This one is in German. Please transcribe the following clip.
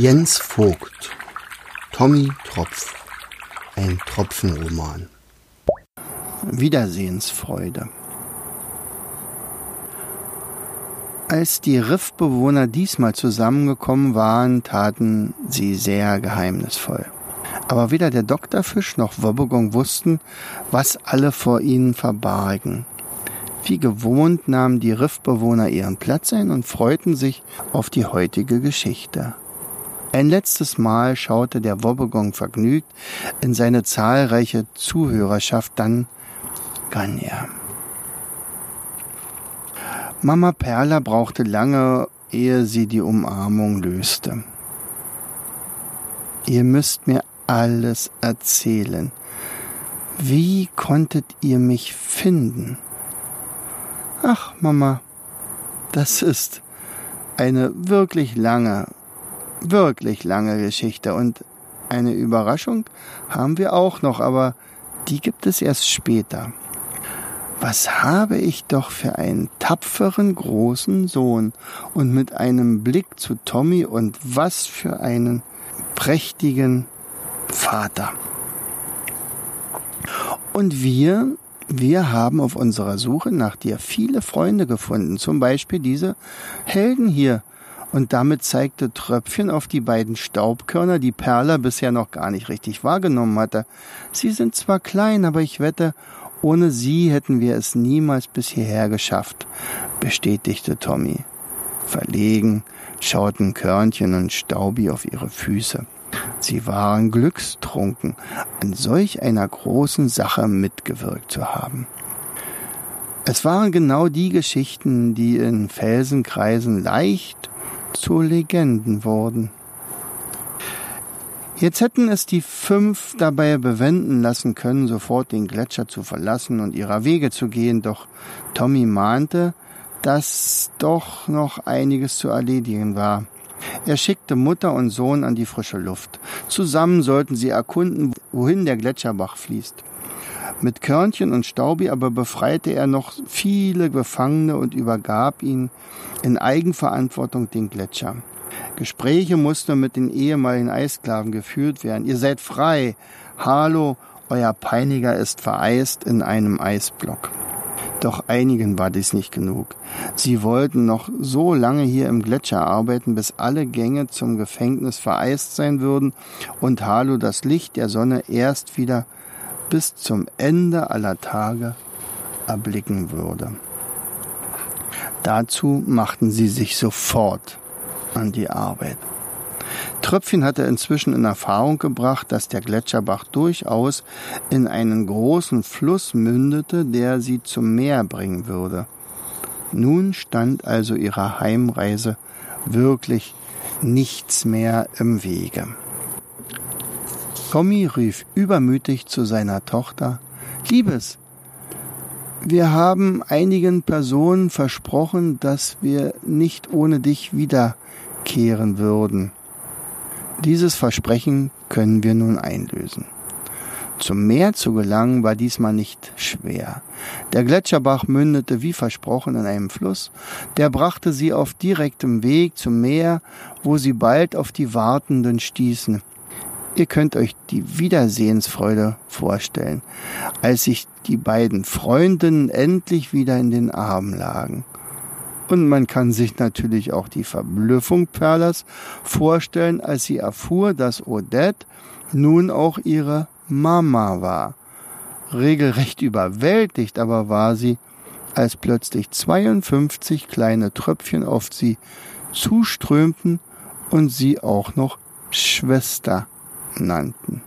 Jens Vogt Tommy Tropf Ein Tropfenroman Wiedersehensfreude Als die Riffbewohner diesmal zusammengekommen waren, taten sie sehr geheimnisvoll. Aber weder der Doktorfisch noch Wobbegong wussten, was alle vor ihnen verbargen. Wie gewohnt nahmen die Riffbewohner ihren Platz ein und freuten sich auf die heutige Geschichte. Ein letztes Mal schaute der Wobbegong vergnügt in seine zahlreiche Zuhörerschaft, dann kann er. Mama Perla brauchte lange, ehe sie die Umarmung löste. Ihr müsst mir alles erzählen. Wie konntet ihr mich finden? Ach, Mama, das ist eine wirklich lange, wirklich lange Geschichte und eine Überraschung haben wir auch noch, aber die gibt es erst später. Was habe ich doch für einen tapferen großen Sohn und mit einem Blick zu Tommy und was für einen prächtigen Vater. Und wir, wir haben auf unserer Suche nach dir viele Freunde gefunden, zum Beispiel diese Helden hier, und damit zeigte Tröpfchen auf die beiden Staubkörner, die Perla bisher noch gar nicht richtig wahrgenommen hatte. Sie sind zwar klein, aber ich wette, ohne sie hätten wir es niemals bis hierher geschafft, bestätigte Tommy. Verlegen schauten Körnchen und Staubi auf ihre Füße. Sie waren glückstrunken, an solch einer großen Sache mitgewirkt zu haben. Es waren genau die Geschichten, die in Felsenkreisen leicht zu Legenden wurden. Jetzt hätten es die fünf dabei bewenden lassen können, sofort den Gletscher zu verlassen und ihrer Wege zu gehen, doch Tommy mahnte, dass doch noch einiges zu erledigen war. Er schickte Mutter und Sohn an die frische Luft. Zusammen sollten sie erkunden, wohin der Gletscherbach fließt. Mit Körnchen und Staubi aber befreite er noch viele Gefangene und übergab ihnen in Eigenverantwortung den Gletscher. Gespräche mussten mit den ehemaligen Eisklaven geführt werden. Ihr seid frei. Hallo, euer Peiniger ist vereist in einem Eisblock. Doch einigen war dies nicht genug. Sie wollten noch so lange hier im Gletscher arbeiten, bis alle Gänge zum Gefängnis vereist sein würden und Halo das Licht der Sonne erst wieder bis zum Ende aller Tage erblicken würde. Dazu machten sie sich sofort an die Arbeit. Tröpfchen hatte inzwischen in Erfahrung gebracht, dass der Gletscherbach durchaus in einen großen Fluss mündete, der sie zum Meer bringen würde. Nun stand also ihrer Heimreise wirklich nichts mehr im Wege. Tommy rief übermütig zu seiner Tochter Liebes, wir haben einigen Personen versprochen, dass wir nicht ohne dich wiederkehren würden. Dieses Versprechen können wir nun einlösen. Zum Meer zu gelangen war diesmal nicht schwer. Der Gletscherbach mündete wie versprochen in einem Fluss, der brachte sie auf direktem Weg zum Meer, wo sie bald auf die Wartenden stießen. Ihr könnt euch die Wiedersehensfreude vorstellen, als sich die beiden Freundinnen endlich wieder in den Armen lagen. Und man kann sich natürlich auch die Verblüffung Perlas vorstellen, als sie erfuhr, dass Odette nun auch ihre Mama war. Regelrecht überwältigt aber war sie, als plötzlich 52 kleine Tröpfchen auf sie zuströmten und sie auch noch Schwester nannten.